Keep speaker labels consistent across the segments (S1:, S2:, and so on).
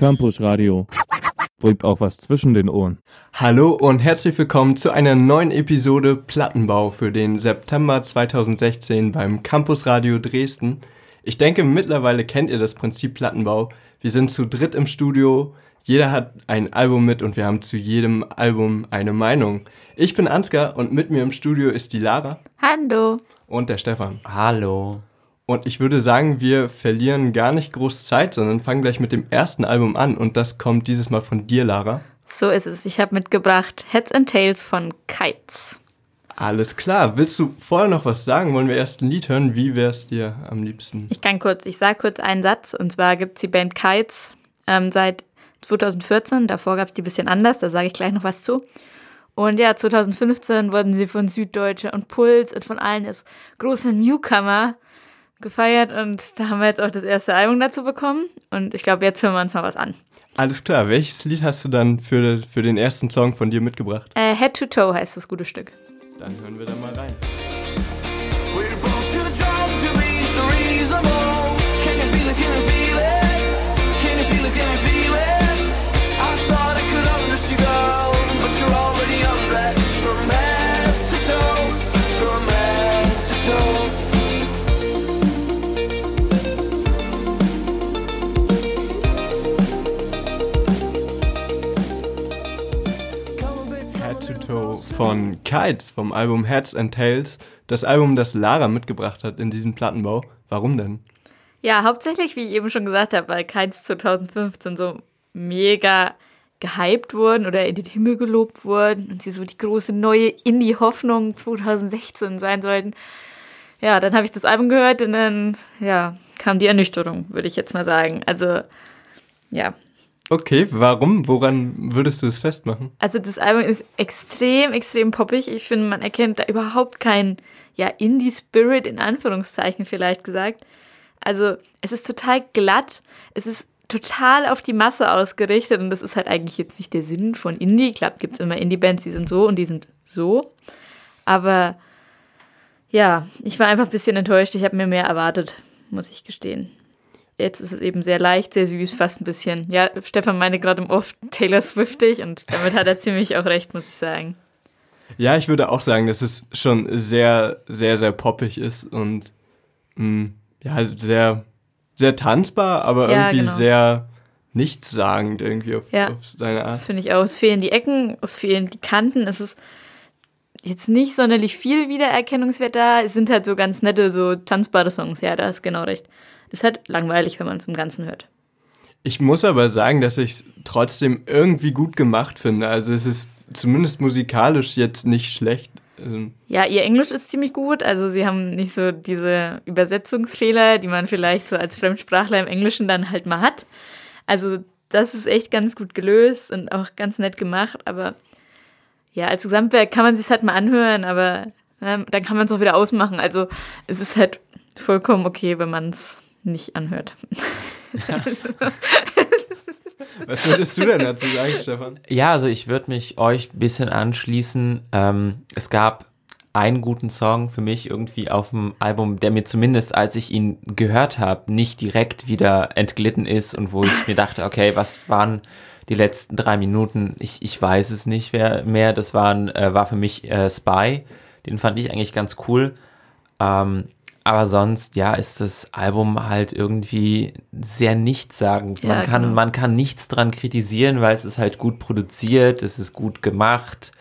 S1: Campus Radio. Bringt auch was zwischen den Ohren.
S2: Hallo und herzlich willkommen zu einer neuen Episode Plattenbau für den September 2016 beim Campus Radio Dresden. Ich denke, mittlerweile kennt ihr das Prinzip Plattenbau. Wir sind zu dritt im Studio, jeder hat ein Album mit und wir haben zu jedem Album eine Meinung. Ich bin Ansgar und mit mir im Studio ist die Lara.
S3: Hallo.
S2: Und der Stefan.
S4: Hallo.
S2: Und ich würde sagen, wir verlieren gar nicht groß Zeit, sondern fangen gleich mit dem ersten Album an. Und das kommt dieses Mal von dir, Lara.
S3: So ist es. Ich habe mitgebracht Heads and Tails von Kites.
S2: Alles klar. Willst du vorher noch was sagen? Wollen wir erst ein Lied hören? Wie wäre es dir am liebsten?
S3: Ich kann kurz, ich sage kurz einen Satz. Und zwar gibt es die Band Kites ähm, seit 2014. Davor gab es die ein bisschen anders. Da sage ich gleich noch was zu. Und ja, 2015 wurden sie von Süddeutsche und Puls und von allen als große Newcomer gefeiert und da haben wir jetzt auch das erste Album dazu bekommen und ich glaube, jetzt hören wir uns mal was an.
S2: Alles klar, welches Lied hast du dann für, für den ersten Song von dir mitgebracht?
S3: Äh, Head to Toe heißt das gute Stück.
S2: Dann hören wir da mal rein. Von Kites vom Album Heads and Tails. Das Album, das Lara mitgebracht hat in diesem Plattenbau. Warum denn?
S3: Ja, hauptsächlich, wie ich eben schon gesagt habe, weil Kites 2015 so mega gehypt wurden oder in den Himmel gelobt wurden und sie so die große neue Indie-Hoffnung 2016 sein sollten. Ja, dann habe ich das Album gehört und dann, ja, kam die Ernüchterung, würde ich jetzt mal sagen. Also, ja,
S2: Okay, warum? Woran würdest du es festmachen?
S3: Also das Album ist extrem, extrem poppig. Ich finde, man erkennt da überhaupt keinen ja, Indie-Spirit in Anführungszeichen vielleicht gesagt. Also es ist total glatt, es ist total auf die Masse ausgerichtet und das ist halt eigentlich jetzt nicht der Sinn von Indie. Klar, gibt es immer Indie-Bands, die sind so und die sind so. Aber ja, ich war einfach ein bisschen enttäuscht. Ich habe mir mehr erwartet, muss ich gestehen. Jetzt ist es eben sehr leicht, sehr süß, fast ein bisschen. Ja, Stefan meine gerade im Off Taylor Swiftig und damit hat er ziemlich auch recht, muss ich sagen.
S2: Ja, ich würde auch sagen, dass es schon sehr, sehr, sehr poppig ist und mh, mm, ja, sehr, sehr tanzbar, aber ja, irgendwie genau. sehr nichtssagend irgendwie auf, ja, auf seine Art.
S3: Das finde ich auch. Es fehlen die Ecken, es fehlen die Kanten, es ist jetzt nicht sonderlich viel Wiedererkennungswert da. Es sind halt so ganz nette, so tanzbare Songs. Ja, da ist genau recht ist halt langweilig, wenn man es im Ganzen hört.
S2: Ich muss aber sagen, dass ich es trotzdem irgendwie gut gemacht finde. Also es ist zumindest musikalisch jetzt nicht schlecht. Also
S3: ja, ihr Englisch ist ziemlich gut. Also sie haben nicht so diese Übersetzungsfehler, die man vielleicht so als Fremdsprachler im Englischen dann halt mal hat. Also das ist echt ganz gut gelöst und auch ganz nett gemacht. Aber ja, als Gesamtwerk kann man sich halt mal anhören, aber äh, dann kann man es auch wieder ausmachen. Also es ist halt vollkommen okay, wenn man es nicht anhört.
S2: Was würdest du denn dazu sagen, Stefan?
S4: Ja, also ich würde mich euch ein bisschen anschließen. Ähm, es gab einen guten Song für mich irgendwie auf dem Album, der mir zumindest, als ich ihn gehört habe, nicht direkt wieder entglitten ist und wo ich mir dachte, okay, was waren die letzten drei Minuten? Ich, ich weiß es nicht mehr. Das waren, äh, war für mich äh, Spy. Den fand ich eigentlich ganz cool. Ähm, aber sonst, ja, ist das Album halt irgendwie sehr nichtssagend. Ja, man, kann, genau. man kann nichts dran kritisieren, weil es ist halt gut produziert, es ist gut gemacht.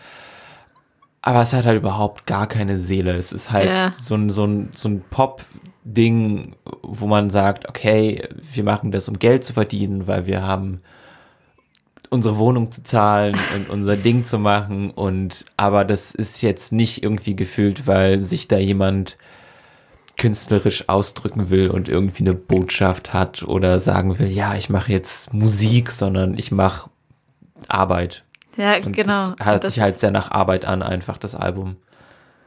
S4: Aber es hat halt überhaupt gar keine Seele. Es ist halt ja. so ein, so ein, so ein Pop-Ding, wo man sagt, okay, wir machen das, um Geld zu verdienen, weil wir haben unsere Wohnung zu zahlen und unser Ding zu machen. Und aber das ist jetzt nicht irgendwie gefühlt, weil sich da jemand künstlerisch ausdrücken will und irgendwie eine Botschaft hat oder sagen will, ja, ich mache jetzt Musik, sondern ich mache Arbeit.
S3: Ja, und genau.
S4: Das hört das sich halt sehr nach Arbeit an, einfach das Album.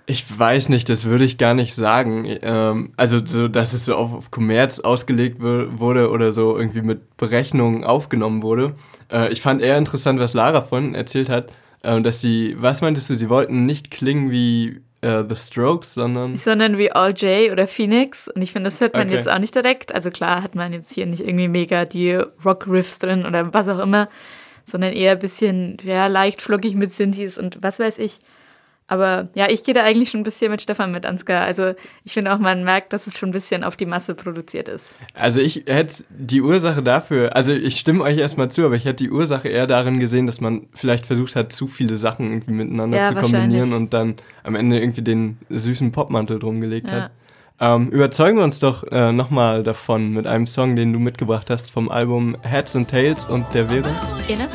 S2: Ich weiß nicht, das würde ich gar nicht sagen. Ähm, also, so, dass es so auf, auf Kommerz ausgelegt wurde oder so irgendwie mit Berechnungen aufgenommen wurde. Äh, ich fand eher interessant, was Lara von erzählt hat, äh, dass sie, was meintest du, sie wollten nicht klingen wie äh, The Strokes, sondern.
S3: Sondern wie All J oder Phoenix. Und ich finde, das hört man
S2: Okay.
S3: jetzt auch nicht direkt. Also klar hat man jetzt hier nicht irgendwie mega die Rock-Riffs drin oder was auch immer, sondern eher ein bisschen, ja, leicht flockig mit Synthes und was weiß ich. Aber ja, ich gehe da eigentlich schon ein bisschen mit Stefan mit, Ansgar. Also ich finde auch, man merkt, dass es schon ein bisschen auf die Masse produziert ist.
S2: Also ich hätte die Ursache dafür, also ich stimme euch erstmal zu, aber ich hätte die Ursache eher darin gesehen, dass man vielleicht versucht hat, zu viele Sachen irgendwie miteinander
S3: Ja,
S2: zu kombinieren und dann am Ende irgendwie den süßen Popmantel drum gelegt
S3: Ja.
S2: hat. Ähm, überzeugen wir uns doch äh, nochmal davon mit einem Song, den du mitgebracht hast vom Album Heads and Tails und der wäre.
S3: Inner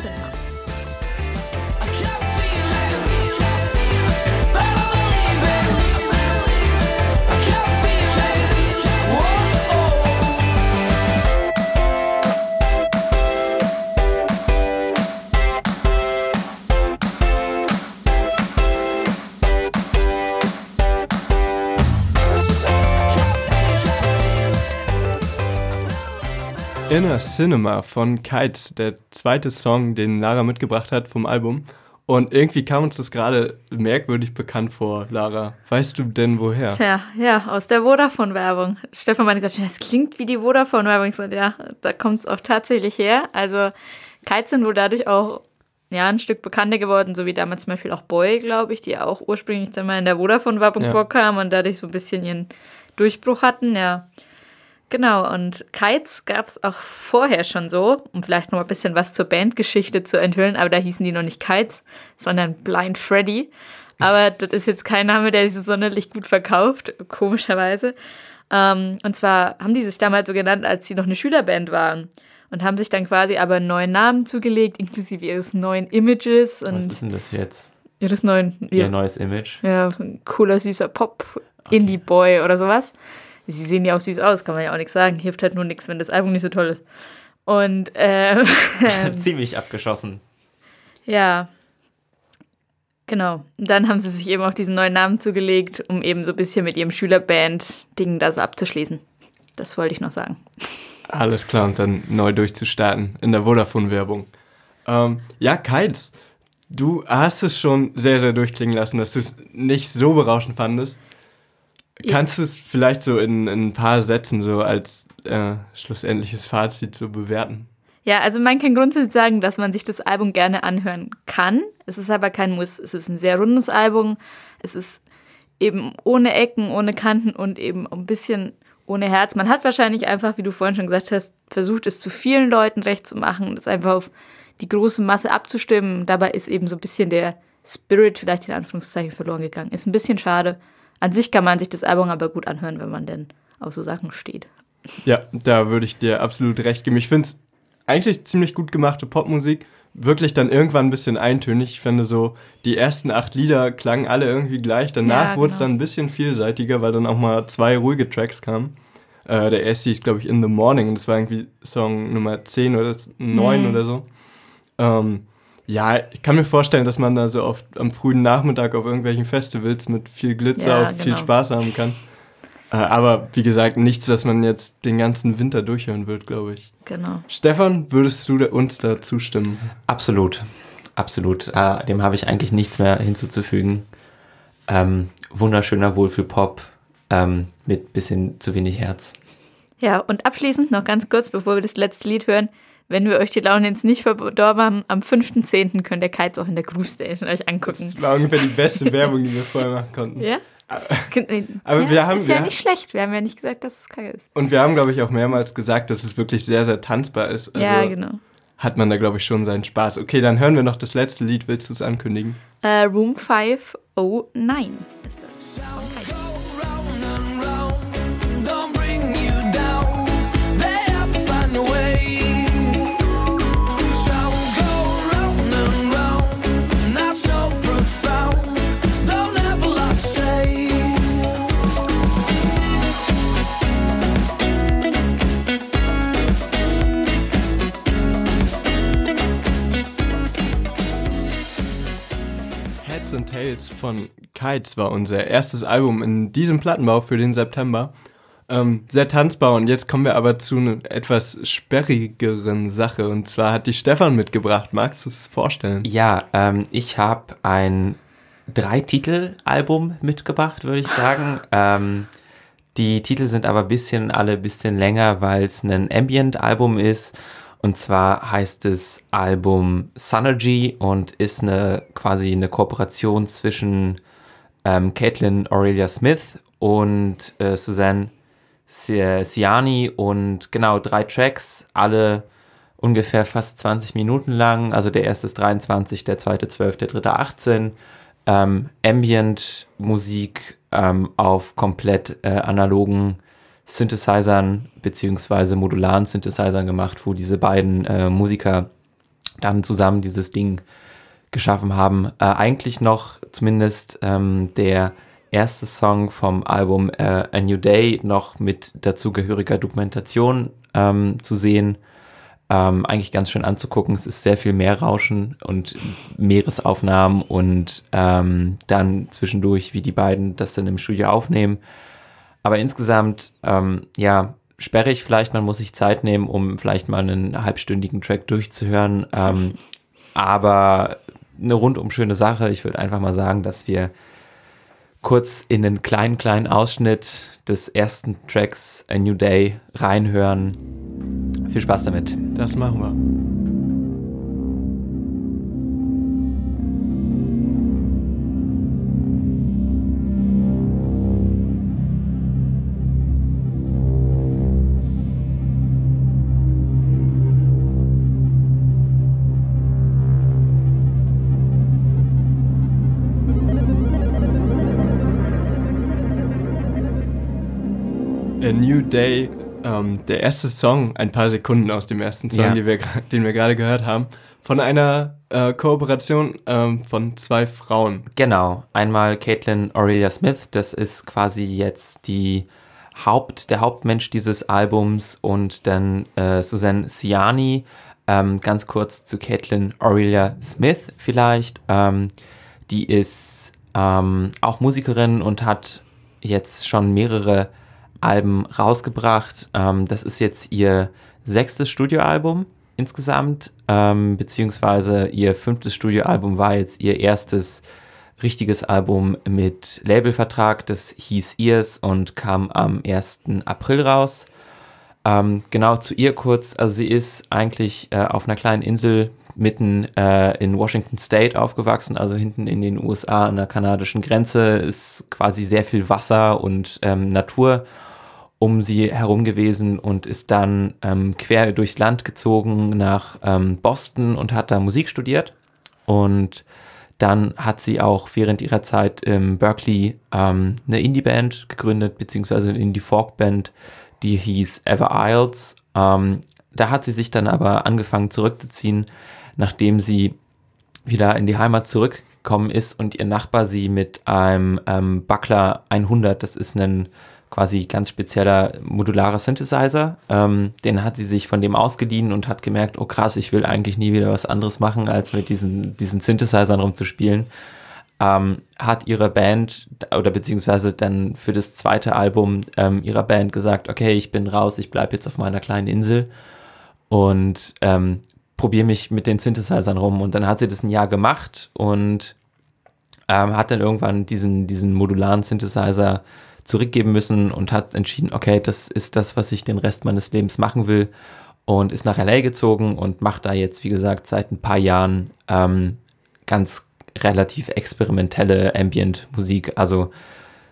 S2: Inner Cinema von Kites, der zweite Song, den Lara mitgebracht hat vom Album. Und irgendwie kam uns das gerade merkwürdig bekannt vor, Lara. Weißt du denn woher?
S3: Tja, ja, aus der Vodafone-Werbung. Stefan meinte gerade, schon, das klingt wie die Vodafone-Werbung. Ich so, ja, da kommt es auch tatsächlich her. Also Kites sind wohl dadurch auch ja, ein Stück bekannter geworden, so wie damals zum Beispiel auch Boy, glaube ich, die auch ursprünglich dann mal in der Vodafone-Werbung
S2: Ja.
S3: vorkamen und dadurch so ein bisschen ihren Durchbruch hatten, ja. Genau, und Kites gab es auch vorher schon so, um vielleicht noch mal ein bisschen was zur Bandgeschichte zu enthüllen, aber da hießen die noch nicht Kites, sondern Blind Freddy. Aber das ist jetzt kein Name, der sich so sonderlich gut verkauft, komischerweise. Ähm, und zwar haben die sich damals so genannt, als sie noch eine Schülerband waren. Und haben sich dann quasi aber einen neuen Namen zugelegt, inklusive ihres neuen Images
S4: Was
S3: und
S4: ist denn das jetzt?
S3: ihres neuen,
S4: Ihr neues Image?
S3: ja, ein cooler, süßer Pop, Indie-Boy oder sowas. Sie sehen ja auch süß aus, kann man ja auch nichts sagen. Hilft halt nur nichts, wenn das Album nicht so toll ist. Und äh,
S4: Ziemlich abgeschossen.
S3: ja, genau. Und dann haben sie sich eben auch diesen neuen Namen zugelegt, um eben so ein bisschen mit ihrem Schülerband-Ding da so abzuschließen. Das wollte ich noch sagen.
S2: Alles klar, und dann neu durchzustarten in der Vodafone-Werbung. Ähm, ja, Kites, du hast es schon sehr, sehr durchklingen lassen, dass du es nicht so berauschend fandest. Kannst du es vielleicht so in, in ein paar Sätzen so als äh, schlussendliches Fazit so bewerten?
S3: Ja, also man kann grundsätzlich sagen, dass man sich das Album gerne anhören kann. Es ist aber kein Muss. Es ist ein sehr rundes Album. Es ist eben ohne Ecken, ohne Kanten und eben ein bisschen ohne Herz. Man hat wahrscheinlich einfach, wie du vorhin schon gesagt hast, versucht, es zu vielen Leuten recht zu machen, das einfach auf die große Masse abzustimmen. Dabei ist eben so ein bisschen der Spirit vielleicht in Anführungszeichen verloren gegangen. Ist ein bisschen schade. An sich kann man sich das Album aber gut anhören, wenn man denn auf so Sachen steht.
S2: Ja, da würde ich dir absolut recht geben. Ich finde es eigentlich ziemlich gut gemachte Popmusik. Wirklich dann irgendwann ein bisschen eintönig. Ich finde so, die ersten acht Lieder klangen alle irgendwie gleich. Danach
S3: Ja,
S2: wurde es
S3: genau.
S2: dann ein bisschen vielseitiger, weil dann auch mal zwei ruhige Tracks kamen. Äh, der erste hieß, glaube ich, In the Morning. Und das war irgendwie Song Nummer 10 oder 9
S3: Mhm.
S2: oder so. Ähm, ja, ich kann mir vorstellen, dass man da so oft am frühen Nachmittag auf irgendwelchen Festivals mit viel Glitzer
S3: Ja,
S2: und viel
S3: genau.
S2: Spaß haben kann. Äh, aber wie gesagt, nichts, was man jetzt den ganzen Winter durchhören wird, glaube ich.
S3: Genau.
S2: Stefan, würdest du uns da zustimmen?
S4: Absolut. Absolut. Äh, dem habe ich eigentlich nichts mehr hinzuzufügen. Ähm, wunderschöner Wohlfühlpop ähm, mit bisschen zu wenig Herz.
S3: Ja, und abschließend noch ganz kurz, bevor wir das letzte Lied hören. Wenn wir euch die Laune jetzt nicht verdorben haben, am 5.10. könnt ihr Kites auch in der Groove Station euch angucken.
S2: Das war ungefähr die beste Werbung, die wir vorher machen konnten.
S3: Ja?
S2: Aber
S3: ja,
S2: wir
S3: das
S2: haben-
S3: ist ja nicht schlecht. Wir haben ja nicht gesagt, dass es kacke ist.
S2: Und wir haben, glaube ich, auch mehrmals gesagt, dass es wirklich sehr, sehr tanzbar ist. Also
S3: ja, genau.
S2: hat man da, glaube ich, schon seinen Spaß. Okay, dann hören wir noch das letzte Lied. Willst du es ankündigen?
S3: Äh, Room 509 ist das. Von Kites.
S2: Heads and Tails von Kites war unser erstes Album in diesem Plattenbau für den September. Ähm, sehr tanzbar und jetzt kommen wir aber zu einer etwas sperrigeren Sache und zwar hat die Stefan mitgebracht. Magst du es vorstellen?
S4: Ja, ähm, ich habe ein drei Titel-Album mitgebracht, würde ich sagen. ähm, die Titel sind aber ein bisschen alle ein bisschen länger, weil es ein Ambient-Album ist. Und zwar heißt es Album Synergy und ist eine quasi eine Kooperation zwischen ähm, Caitlin Aurelia Smith und äh, Suzanne Si- Siani und genau drei Tracks, alle ungefähr fast 20 Minuten lang. Also der erste ist 23, der zweite 12, der dritte 18. Ähm, Ambient-Musik ähm, auf komplett äh, analogen Synthesizern beziehungsweise modularen Synthesizern gemacht, wo diese beiden äh, Musiker dann zusammen dieses Ding geschaffen haben. Äh, eigentlich noch zumindest ähm, der erste Song vom Album äh, A New Day noch mit dazugehöriger Dokumentation ähm, zu sehen. Ähm, eigentlich ganz schön anzugucken. Es ist sehr viel Meerrauschen und Meeresaufnahmen und ähm, dann zwischendurch, wie die beiden das dann im Studio aufnehmen. Aber insgesamt, ähm, ja, sperrig vielleicht, man muss sich Zeit nehmen, um vielleicht mal einen halbstündigen Track durchzuhören. Ähm, aber eine rundum schöne Sache. Ich würde einfach mal sagen, dass wir kurz in den kleinen, kleinen Ausschnitt des ersten Tracks A New Day reinhören. Viel Spaß damit.
S2: Das machen wir. A New Day, ähm, der erste Song, ein paar Sekunden aus dem ersten Song,
S4: Ja.
S2: die wir, den wir gerade gehört haben, von einer äh, Kooperation ähm, von zwei Frauen.
S4: Genau, einmal Caitlin Aurelia Smith, das ist quasi jetzt die Haupt, der Hauptmensch dieses Albums und dann äh, Susanne Siani, ähm, ganz kurz zu Caitlin Aurelia Smith vielleicht, ähm, die ist ähm, auch Musikerin und hat jetzt schon mehrere Alben rausgebracht. Ähm, das ist jetzt ihr sechstes Studioalbum insgesamt, ähm, beziehungsweise ihr fünftes Studioalbum war jetzt ihr erstes richtiges Album mit Labelvertrag. Das hieß Ears und kam am 1. April raus. Ähm, genau zu ihr kurz, also sie ist eigentlich äh, auf einer kleinen Insel mitten äh, in Washington State aufgewachsen, also hinten in den USA an der kanadischen Grenze, ist quasi sehr viel Wasser und ähm, Natur um sie herum gewesen und ist dann ähm, quer durchs Land gezogen nach ähm, Boston und hat da Musik studiert. Und dann hat sie auch während ihrer Zeit in Berkeley ähm, eine Indie-Band gegründet, beziehungsweise eine Indie-Folk-Band, die hieß Ever Isles. Ähm, da hat sie sich dann aber angefangen zurückzuziehen, nachdem sie wieder in die Heimat zurückgekommen ist und ihr Nachbar sie mit einem ähm, Buckler 100, das ist ein quasi ganz spezieller modularer Synthesizer, ähm, den hat sie sich von dem ausgeliehen und hat gemerkt, oh krass, ich will eigentlich nie wieder was anderes machen, als mit diesen, diesen Synthesizern rumzuspielen. Ähm, hat ihre Band oder beziehungsweise dann für das zweite Album ähm, ihrer Band gesagt, okay, ich bin raus, ich bleibe jetzt auf meiner kleinen Insel und ähm, probiere mich mit den Synthesizern rum. Und dann hat sie das ein Jahr gemacht und ähm, hat dann irgendwann diesen, diesen modularen Synthesizer zurückgeben müssen und hat entschieden, okay, das ist das, was ich den Rest meines Lebens machen will und ist nach LA gezogen und macht da jetzt, wie gesagt, seit ein paar Jahren ähm, ganz relativ experimentelle Ambient-Musik, also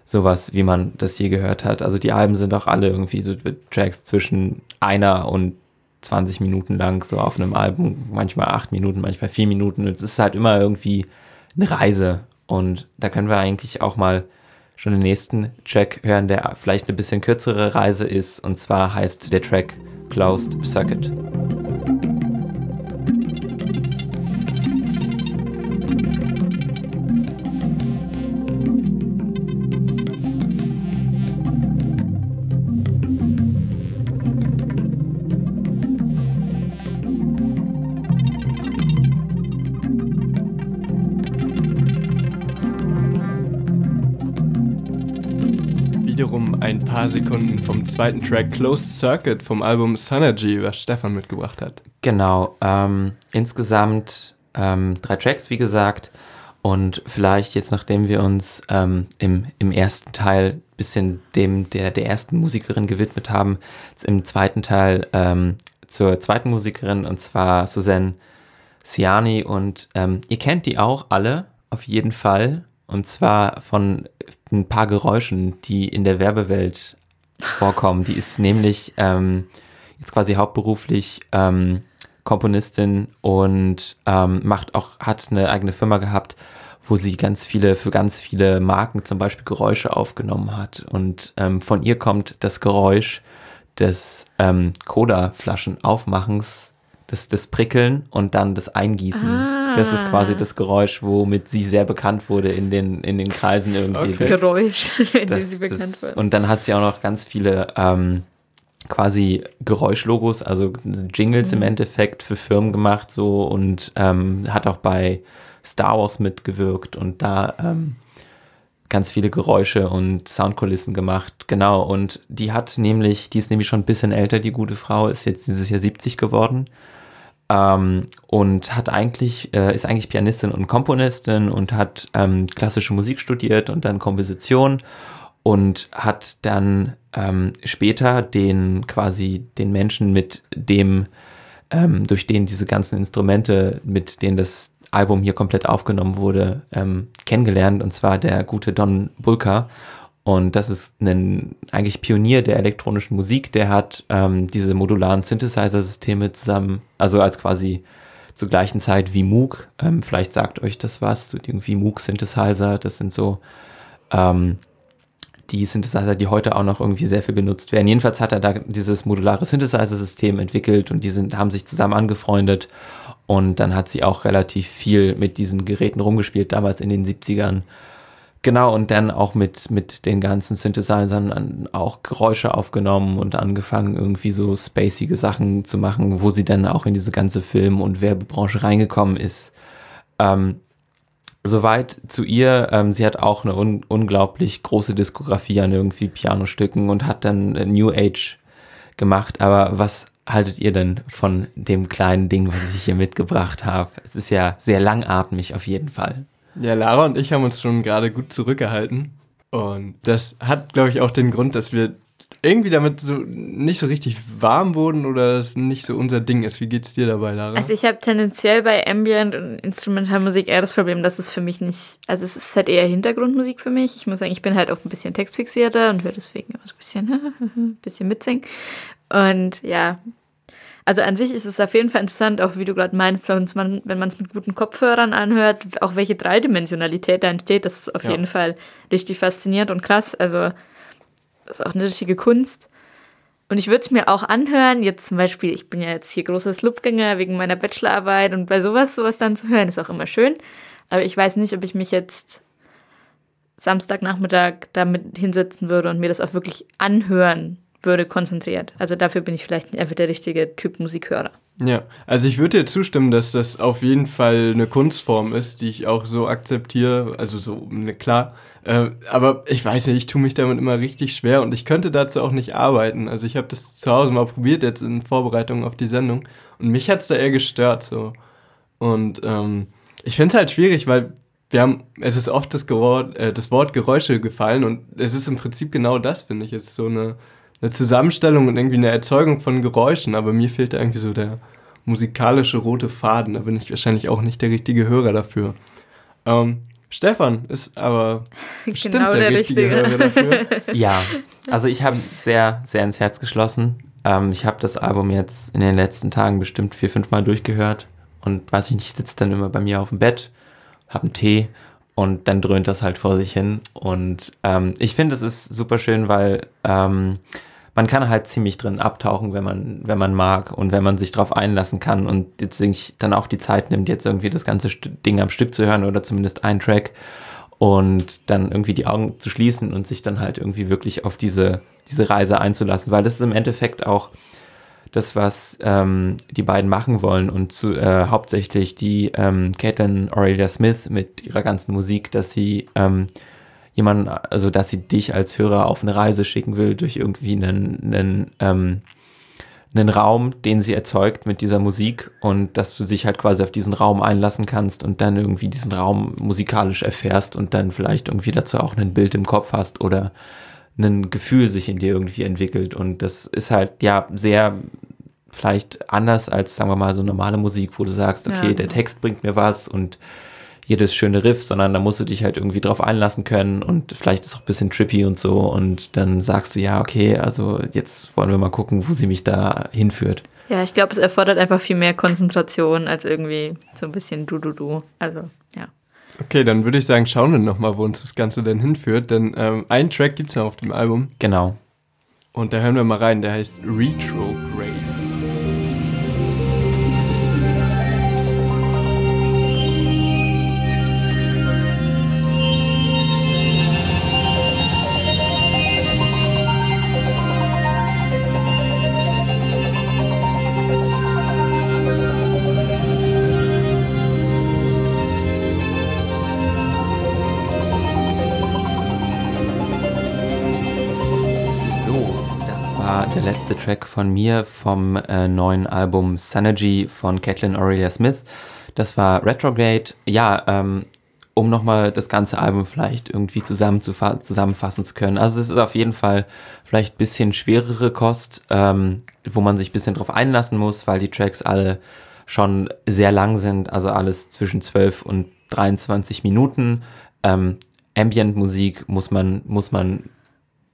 S4: sowas, wie man das je gehört hat. Also die Alben sind auch alle irgendwie so Tracks zwischen einer und 20 Minuten lang, so auf einem Album, manchmal acht Minuten, manchmal vier Minuten. Es ist halt immer irgendwie eine Reise. Und da können wir eigentlich auch mal schon den nächsten Track hören, der vielleicht eine bisschen kürzere Reise ist. Und zwar heißt der Track Closed Circuit.
S2: Wiederum ein paar Sekunden vom zweiten Track Closed Circuit vom Album Synergy, was Stefan mitgebracht hat.
S4: Genau, ähm, insgesamt ähm, drei Tracks, wie gesagt. Und vielleicht jetzt, nachdem wir uns ähm, im, im ersten Teil bisschen dem der, der ersten Musikerin gewidmet haben, im zweiten Teil ähm, zur zweiten Musikerin und zwar Suzanne Siani und ähm, ihr kennt die auch alle auf jeden Fall und zwar von ein paar Geräuschen, die in der Werbewelt vorkommen. Die ist nämlich ähm, jetzt quasi hauptberuflich ähm, Komponistin und ähm, macht auch, hat eine eigene Firma gehabt, wo sie ganz viele, für ganz viele Marken zum Beispiel Geräusche aufgenommen hat. Und ähm, von ihr kommt das Geräusch des ähm, Cola-Flaschen-Aufmachens, das, das Prickeln und dann das Eingießen.
S3: Ah.
S4: Das ist quasi das Geräusch, womit sie sehr bekannt wurde in den, in den Kreisen irgendwie.
S2: Okay.
S4: Das-
S3: Geräusch, in dem
S4: das,
S3: sie bekannt
S4: das,
S3: wird.
S4: und dann hat sie auch noch ganz viele ähm, quasi Geräuschlogos, also Jingles
S3: Mhm.
S4: im Endeffekt für Firmen gemacht so und ähm, hat auch bei Star Wars mitgewirkt und da ähm, ganz viele Geräusche und Soundkulissen gemacht. Genau, und die hat nämlich, die ist nämlich schon ein bisschen älter, die gute Frau, ist jetzt dieses Jahr 70 geworden. Ähm, und hat eigentlich, äh, ist eigentlich Pianistin und Komponistin und hat ähm, klassische Musik studiert und dann Komposition und hat dann ähm, später den quasi den Menschen mit dem, ähm, durch den diese ganzen Instrumente, mit denen das Album hier komplett aufgenommen wurde, ähm, kennengelernt und zwar der gute Don Bulka. Und das ist ein eigentlich Pionier der elektronischen Musik. Der hat ähm, diese modularen Synthesizer-Systeme zusammen, also als quasi zur gleichen Zeit wie Moog. Ähm, vielleicht sagt euch das was, so irgendwie Moog-Synthesizer. Das sind so ähm, die Synthesizer, die heute auch noch irgendwie sehr viel genutzt werden. Jedenfalls hat er da dieses modulare Synthesizer-System entwickelt und die sind, haben sich zusammen angefreundet. Und dann hat sie auch relativ viel mit diesen Geräten rumgespielt, damals in den 70ern. Genau, und dann auch mit, mit den ganzen Synthesizern an- auch Geräusche aufgenommen und angefangen, irgendwie so spacige Sachen zu machen, wo sie dann auch in diese ganze Film- und Werbebranche reingekommen ist. Ähm, Soweit zu ihr, ähm, sie hat auch eine un unglaublich große Diskografie an irgendwie Pianostücken und hat dann New Age gemacht. Aber was haltet ihr denn von dem kleinen Ding, was ich hier mitgebracht habe? Es ist ja sehr langatmig auf jeden Fall.
S2: Ja, Lara und ich haben uns schon gerade gut zurückgehalten. Und das hat, glaube ich, auch den Grund, dass wir irgendwie damit so nicht so richtig warm wurden oder es nicht so unser Ding ist. Wie geht's dir dabei, Lara?
S3: Also ich habe tendenziell bei Ambient und Instrumentalmusik eher das Problem, dass es für mich nicht, also es ist halt eher Hintergrundmusik für mich. Ich muss sagen, ich bin halt auch ein bisschen textfixierter und höre deswegen immer so ein bisschen, ein bisschen mitsingen. Und ja, also an sich ist es auf jeden Fall interessant, auch wie du gerade meinst, wenn man wenn man es mit guten Kopfhörern anhört, auch welche Dreidimensionalität da entsteht, das ist auf
S2: Ja.
S3: jeden Fall richtig faszinierend und krass. Also das ist auch eine richtige Kunst. Und ich würde es mir auch anhören, jetzt zum Beispiel, ich bin ja jetzt hier großer Slupgänger wegen meiner Bachelorarbeit und bei sowas, sowas dann zu hören, ist auch immer schön. Aber ich weiß nicht, ob ich mich jetzt Samstagnachmittag damit hinsetzen würde und mir das auch wirklich anhören würde, konzentriert. Also dafür bin ich vielleicht einfach der richtige Typ Musikhörer.
S2: Ja, also ich würde dir zustimmen, dass das auf jeden Fall eine Kunstform ist, die ich auch so akzeptiere. Also so, ne, klar. Äh, aber ich weiß nicht, ich tue mich damit immer richtig schwer und ich könnte dazu auch nicht arbeiten. Also ich habe das zu Hause mal probiert jetzt in Vorbereitung auf die Sendung und mich hat's da eher gestört so. Und ähm, ich finde es halt schwierig, weil wir haben, es ist oft das, äh, das Wort Geräusche gefallen und es ist im Prinzip genau das, finde ich. Es ist so eine, eine Zusammenstellung und irgendwie eine Erzeugung von Geräuschen, aber mir fehlt da irgendwie so der musikalische rote Faden. Da bin ich wahrscheinlich auch nicht der richtige Hörer dafür. Ähm, Stefan ist aber bestimmt
S3: Genau
S2: der,
S3: der
S2: richtige,
S3: Richtige.
S2: Hörer dafür.
S4: Ja, also ich habe es sehr, sehr ins Herz geschlossen. Ähm, ich habe das Album jetzt in den letzten Tagen bestimmt vier, fünf Mal durchgehört und weiß ich nicht, ich sitze dann immer bei mir auf dem Bett, habe einen Tee und dann dröhnt das halt vor sich hin. Und ähm, ich finde, es ist super schön, weil ähm, man kann halt ziemlich drin abtauchen, wenn man, wenn man mag und wenn man sich darauf einlassen kann und jetzt dann auch die Zeit nimmt, jetzt irgendwie das ganze Ding am Stück zu hören oder zumindest einen Track und dann irgendwie die Augen zu schließen und sich dann halt irgendwie wirklich auf diese, diese Reise einzulassen, weil das ist im Endeffekt auch das, was ähm, die beiden machen wollen und zu, äh, hauptsächlich die ähm, Caitlin Aurelia Smith mit ihrer ganzen Musik, dass sie ähm, jemanden, also dass sie dich als Hörer auf eine Reise schicken will durch irgendwie einen, einen, ähm, einen Raum, den sie erzeugt mit dieser Musik und dass du dich halt quasi auf diesen Raum einlassen kannst und dann irgendwie diesen Raum musikalisch erfährst und dann vielleicht irgendwie dazu auch ein Bild im Kopf hast oder ein Gefühl sich in dir irgendwie entwickelt. Und das ist halt ja sehr vielleicht anders als sagen wir mal so normale Musik, wo du sagst,
S3: Ja,
S4: okay, der
S3: genau.
S4: Text bringt mir was und jedes schöne Riff, sondern da musst du dich halt irgendwie drauf einlassen können und vielleicht ist auch ein bisschen trippy und so und dann sagst du, ja, okay, also jetzt wollen wir mal gucken, wo sie mich da hinführt.
S3: Ja, ich glaube, es erfordert einfach viel mehr Konzentration als irgendwie so ein bisschen du-du-du. Also, ja.
S2: Okay, dann würde ich sagen, schauen wir nochmal, wo uns das Ganze denn hinführt. Denn ähm, einen Track gibt es ja auf dem Album
S4: Genau.
S2: und da hören wir mal rein. Der heißt Retrograde.
S4: Von mir vom äh, neuen Album Synergy von Caitlin Aurelia Smith. Das war Retrograde. Ja, ähm, um nochmal das ganze Album vielleicht irgendwie zusammenzufa zusammenfassen zu können. Also es ist auf jeden Fall vielleicht ein bisschen schwerere Kost, ähm, wo man sich ein bisschen drauf einlassen muss, weil die Tracks alle schon sehr lang sind, also alles zwischen 12 und 23 Minuten. Ähm, Ambient-Musik muss man, muss man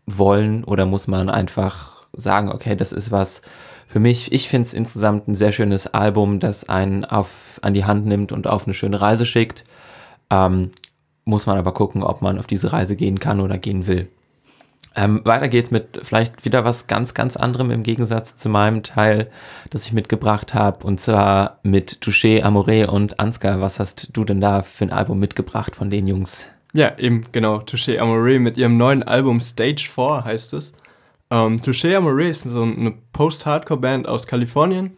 S4: wollen oder muss man einfach sagen, okay, das ist was für mich. Ich finde es insgesamt ein sehr schönes Album, das einen auf, an die Hand nimmt und auf eine schöne Reise schickt. Ähm, muss man aber gucken, ob man auf diese Reise gehen kann oder gehen will. Ähm, weiter geht's mit vielleicht wieder was ganz, ganz anderem im Gegensatz zu meinem Teil, das ich mitgebracht habe, und zwar mit Touché, Amore und Ansgar. Was hast du denn da für ein Album mitgebracht von den Jungs?
S2: Ja, eben, genau. Touché Amore mit ihrem neuen Album Stage 4 heißt es. Ähm, Touché Amore ist so eine Post-Hardcore-Band aus Kalifornien,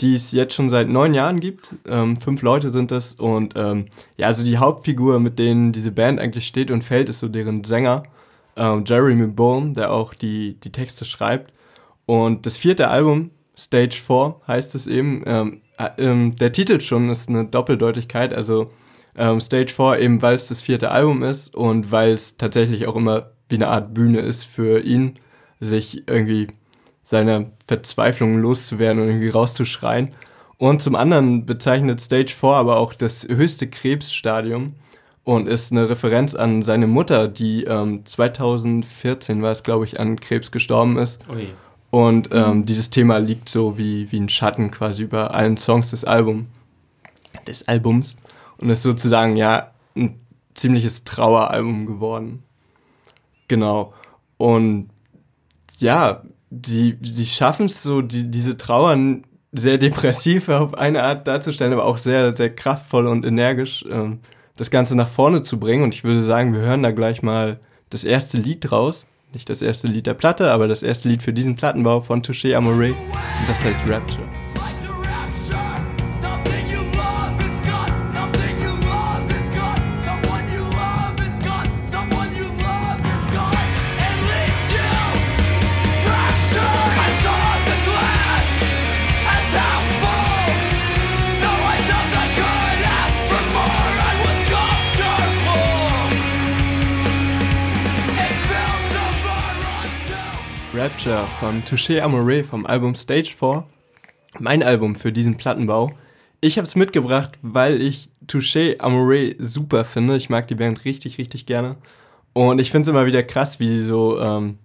S2: die es jetzt schon seit neun Jahren gibt. Ähm, fünf Leute sind es. Und ähm, ja, also die Hauptfigur, mit denen diese Band eigentlich steht und fällt, ist so deren Sänger, ähm, Jeremy Bourne, der auch die, die Texte schreibt. Und das vierte Album, Stage 4, heißt es eben. Ähm, äh, ähm, der Titel schon ist eine Doppeldeutigkeit, also ähm, Stage 4 eben, weil es das vierte Album ist und weil es tatsächlich auch immer wie eine Art Bühne ist für ihn, sich irgendwie seiner Verzweiflung loszuwerden und irgendwie rauszuschreien. Und zum anderen bezeichnet Stage 4 aber auch das höchste Krebsstadium und ist eine Referenz an seine Mutter, die ähm, 2014 war es, glaube ich, an Krebs gestorben ist.
S4: Ui.
S2: Und ähm, dieses Thema liegt so wie, wie ein Schatten quasi über allen Songs des Albums. Des Albums. Und ist sozusagen ja ein ziemliches Traueralbum geworden. Genau. Und ja, die, die schaffen es so, die, diese Trauern sehr depressiv auf eine Art darzustellen, aber auch sehr, sehr kraftvoll und energisch ähm, das Ganze nach vorne zu bringen. Und ich würde sagen, wir hören da gleich mal das erste Lied draus. Nicht das erste Lied der Platte, aber das erste Lied für diesen Plattenbau von Touché Amore. Und das heißt Rapture.
S5: Rapture
S2: von Touché Amore vom Album Stage 4. Mein Album für diesen Plattenbau. Ich habe es mitgebracht, weil ich Touché Amore super finde. Ich mag die Band richtig, richtig gerne. Und ich finde es immer wieder krass, wie sie so ähm,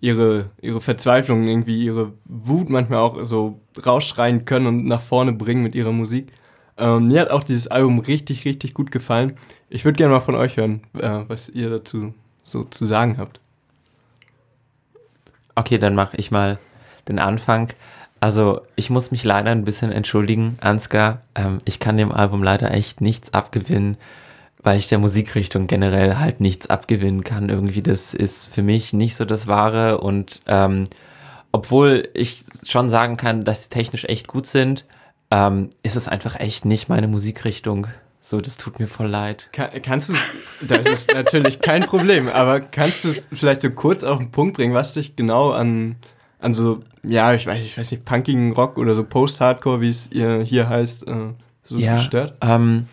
S2: ihre, ihre Verzweiflung, irgendwie ihre Wut manchmal auch so rausschreien können und nach vorne bringen mit ihrer Musik. Ähm, mir hat auch dieses Album richtig, richtig gut gefallen. Ich würde gerne mal von euch hören, äh, was ihr dazu so zu sagen habt.
S4: Okay, dann mache ich mal den Anfang. Also ich muss mich leider ein bisschen entschuldigen, Ansgar. Ähm, ich kann dem Album leider echt nichts abgewinnen, weil ich der Musikrichtung generell halt nichts abgewinnen kann. Irgendwie das ist für mich nicht so das Wahre und ähm, obwohl ich schon sagen kann, dass sie technisch echt gut sind, ähm, ist es einfach echt nicht meine Musikrichtung. So, das tut mir voll leid.
S2: Kann, kannst du, das ist natürlich kein Problem, aber kannst du es vielleicht so kurz auf den Punkt bringen, was dich genau an, an so, ja, ich weiß, ich weiß nicht, punkigen Rock oder so Post-Hardcore, wie es ihr hier heißt, äh, so
S4: ja,
S2: gestört?
S4: Ähm,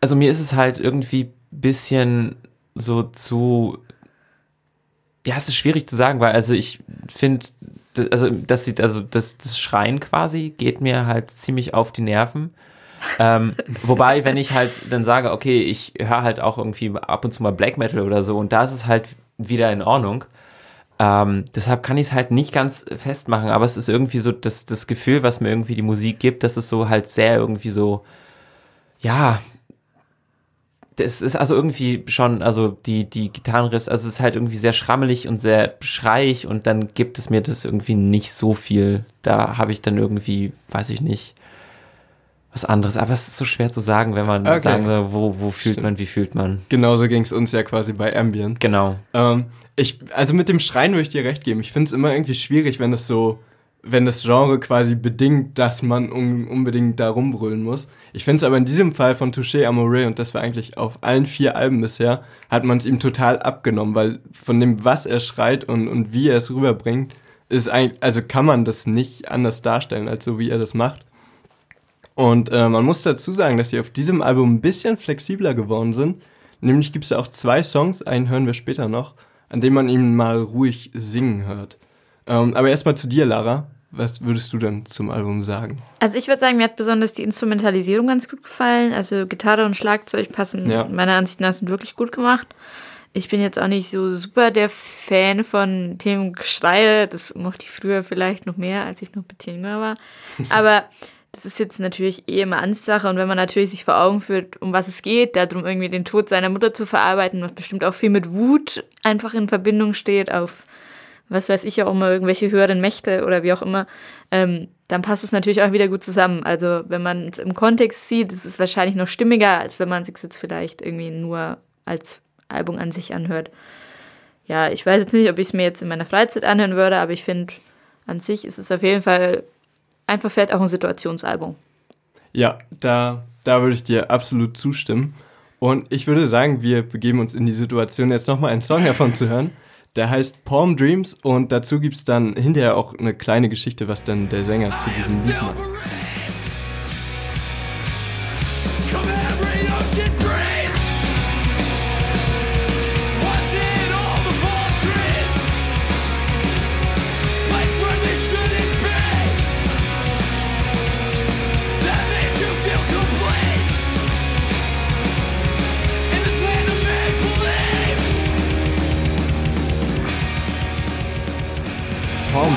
S4: also mir ist es halt irgendwie bisschen so zu. Ja, es ist schwierig zu sagen, weil also ich finde, also das sieht, also das, das Schreien quasi geht mir halt ziemlich auf die Nerven. Ähm, wobei, wenn ich halt dann sage, okay, ich höre halt auch irgendwie ab und zu mal Black Metal oder so und da ist es halt wieder in Ordnung. Ähm, deshalb kann ich es halt nicht ganz festmachen, aber es ist irgendwie so das, das Gefühl, was mir irgendwie die Musik gibt, dass es so halt sehr irgendwie so, ja, das ist also irgendwie schon, also die, die Gitarrenriffs, also es ist halt irgendwie sehr schrammelig und sehr schreiig und dann gibt es mir das irgendwie nicht so viel. Da habe ich dann irgendwie, weiß ich nicht, was anderes. Aber es ist so schwer zu sagen, wenn man
S2: Okay.
S4: sagen will, wo, wo fühlt
S2: Stimmt.
S4: man, wie fühlt man.
S2: Genauso ging es uns ja quasi bei Ambient.
S4: Genau.
S2: Ähm, ich, also mit dem Schreien würde ich dir recht geben. Ich finde es immer irgendwie schwierig, wenn es so, wenn das Genre quasi bedingt, dass man un unbedingt da rumbrüllen muss. Ich finde es aber in diesem Fall von Touché Amore, und das war eigentlich auf allen vier Alben bisher, hat man es ihm total abgenommen, weil von dem, was er schreit und, und wie er es rüberbringt, ist eigentlich, also kann man das nicht anders darstellen, als so wie er das macht. Und äh, man muss dazu sagen, dass sie auf diesem Album ein bisschen flexibler geworden sind. Nämlich gibt es auch zwei Songs, einen hören wir später noch, an dem man ihn mal ruhig singen hört. Ähm, aber erstmal zu dir, Lara. Was würdest du denn zum Album sagen?
S3: Also ich würde sagen, mir hat besonders die Instrumentalisierung ganz gut gefallen. Also Gitarre und Schlagzeug passen
S2: Ja.
S3: meiner Ansicht nach sind wirklich gut gemacht. Ich bin jetzt auch nicht so super der Fan von dem Geschreie. Das mochte ich früher vielleicht noch mehr, als ich noch ein bisschen jünger war. Aber das ist jetzt natürlich eh immer Ansichtssache. Und wenn man natürlich sich vor Augen führt, um was es geht, darum irgendwie den Tod seiner Mutter zu verarbeiten, was bestimmt auch viel mit Wut einfach in Verbindung steht, auf was weiß ich auch immer, irgendwelche höheren Mächte oder wie auch immer, ähm, dann passt es natürlich auch wieder gut zusammen. Also wenn man es im Kontext sieht, ist es wahrscheinlich noch stimmiger, als wenn man es jetzt vielleicht irgendwie nur als Album an sich anhört. Ja, ich weiß jetzt nicht, ob ich es mir jetzt in meiner Freizeit anhören würde, aber ich finde, an sich ist es auf jeden Fall einfach vielleicht auch ein Situationsalbum.
S2: Ja, da, da würde ich dir absolut zustimmen. Und ich würde sagen, wir begeben uns in die Situation, jetzt nochmal einen Song davon zu hören. Der heißt Palm Dreams und dazu gibt es dann hinterher auch eine kleine Geschichte, was dann der Sänger zu diesem Lied macht.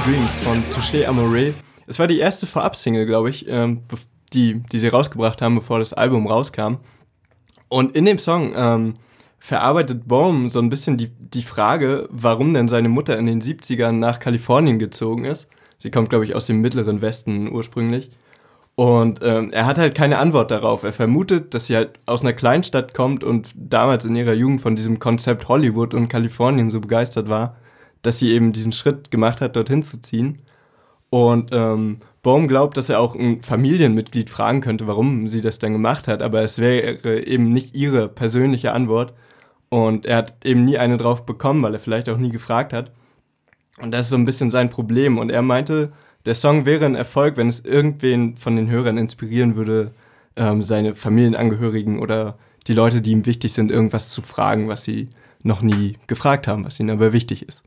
S2: Dreams von Touché Amore. Es war die erste Vorab-Single, glaube ich, ähm, die, die sie rausgebracht haben, bevor das Album rauskam. Und in dem Song ähm, verarbeitet Baum so ein bisschen die, die Frage, warum denn seine Mutter in den 70ern nach Kalifornien gezogen ist. Sie kommt, glaube ich, aus dem mittleren Westen ursprünglich. Und ähm, er hat halt keine Antwort darauf. Er vermutet, dass sie halt aus einer Kleinstadt kommt und damals in ihrer Jugend von diesem Konzept Hollywood und Kalifornien so begeistert war, dass sie eben diesen Schritt gemacht hat, dorthin zu ziehen. Und ähm, Baum glaubt, dass er auch ein Familienmitglied fragen könnte, warum sie das dann gemacht hat, aber es wäre eben nicht ihre persönliche Antwort. Und er hat eben nie eine drauf bekommen, weil er vielleicht auch nie gefragt hat. Und das ist so ein bisschen sein Problem. Und er meinte, der Song wäre ein Erfolg, wenn es irgendwen von den Hörern inspirieren würde, ähm, seine Familienangehörigen oder die Leute, die ihm wichtig sind, irgendwas zu fragen, was sie noch nie gefragt haben, was ihnen aber wichtig ist.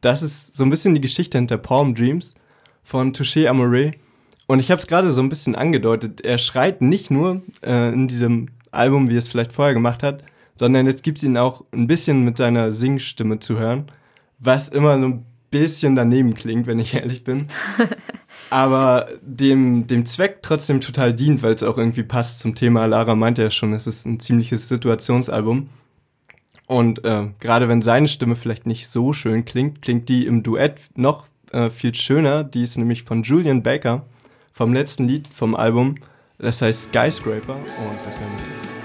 S2: Das ist so ein bisschen die Geschichte hinter Palm Dreams von Touché Amore. Und ich habe es gerade so ein bisschen angedeutet. Er schreit nicht nur äh, in diesem Album, wie er es vielleicht vorher gemacht hat, sondern jetzt gibt es ihn auch ein bisschen mit seiner Singstimme zu hören, was immer so ein bisschen daneben klingt, wenn ich ehrlich bin. Aber dem, dem Zweck trotzdem total dient, weil es auch irgendwie passt zum Thema. Lara meinte ja schon, es ist ein ziemliches Situationsalbum. Und äh, gerade wenn seine Stimme vielleicht nicht so schön klingt, klingt die im Duett noch äh, viel schöner. Die ist nämlich von Julian Baker vom letzten Lied vom Album. Das heißt Skyscraper und das hören wir jetzt.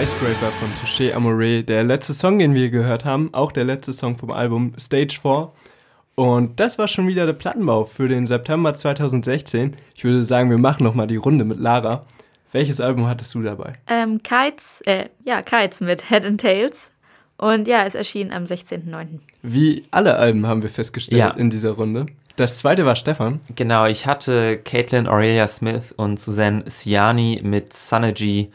S2: Skyscraper von Touché Amore, der letzte Song, den wir gehört haben, auch der letzte Song vom Album Stage 4. Und das war schon wieder der Plattenbau für den September 2016. Ich würde sagen, wir machen nochmal die Runde mit Lara. Welches Album hattest du dabei?
S3: Ähm, Kites, äh, ja, Kites mit Head and Tails. Und ja, es erschien am 16.09.
S2: Wie alle Alben haben wir festgestellt
S4: Ja.
S2: in dieser Runde. Das zweite war Stefan.
S4: Genau, ich hatte Caitlin Aurelia Smith und Suzanne Siani mit Synergy.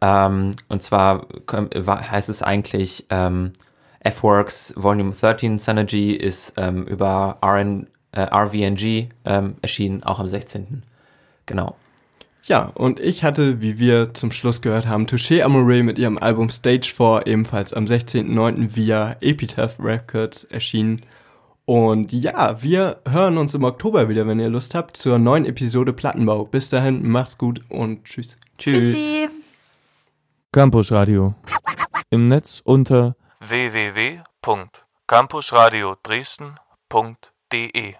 S4: Ähm, und zwar war- heißt es eigentlich ähm, F-Works Volume 13 Synergy ist ähm, über RN, äh, RVNG ähm, erschienen, auch am 16. Genau.
S2: Ja, und ich hatte, wie wir zum Schluss gehört haben, Touché Amore mit ihrem Album Stage 4 ebenfalls am 16.09. via Epitaph Records erschienen. Und ja, wir hören uns im Oktober wieder, wenn ihr Lust habt, zur neuen Episode Plattenbau. Bis dahin, macht's gut und tschüss.
S4: Tschüss.
S3: Tschüssi.
S1: Campus Radio. Im Netz unter
S6: www.campusradio Dresden.de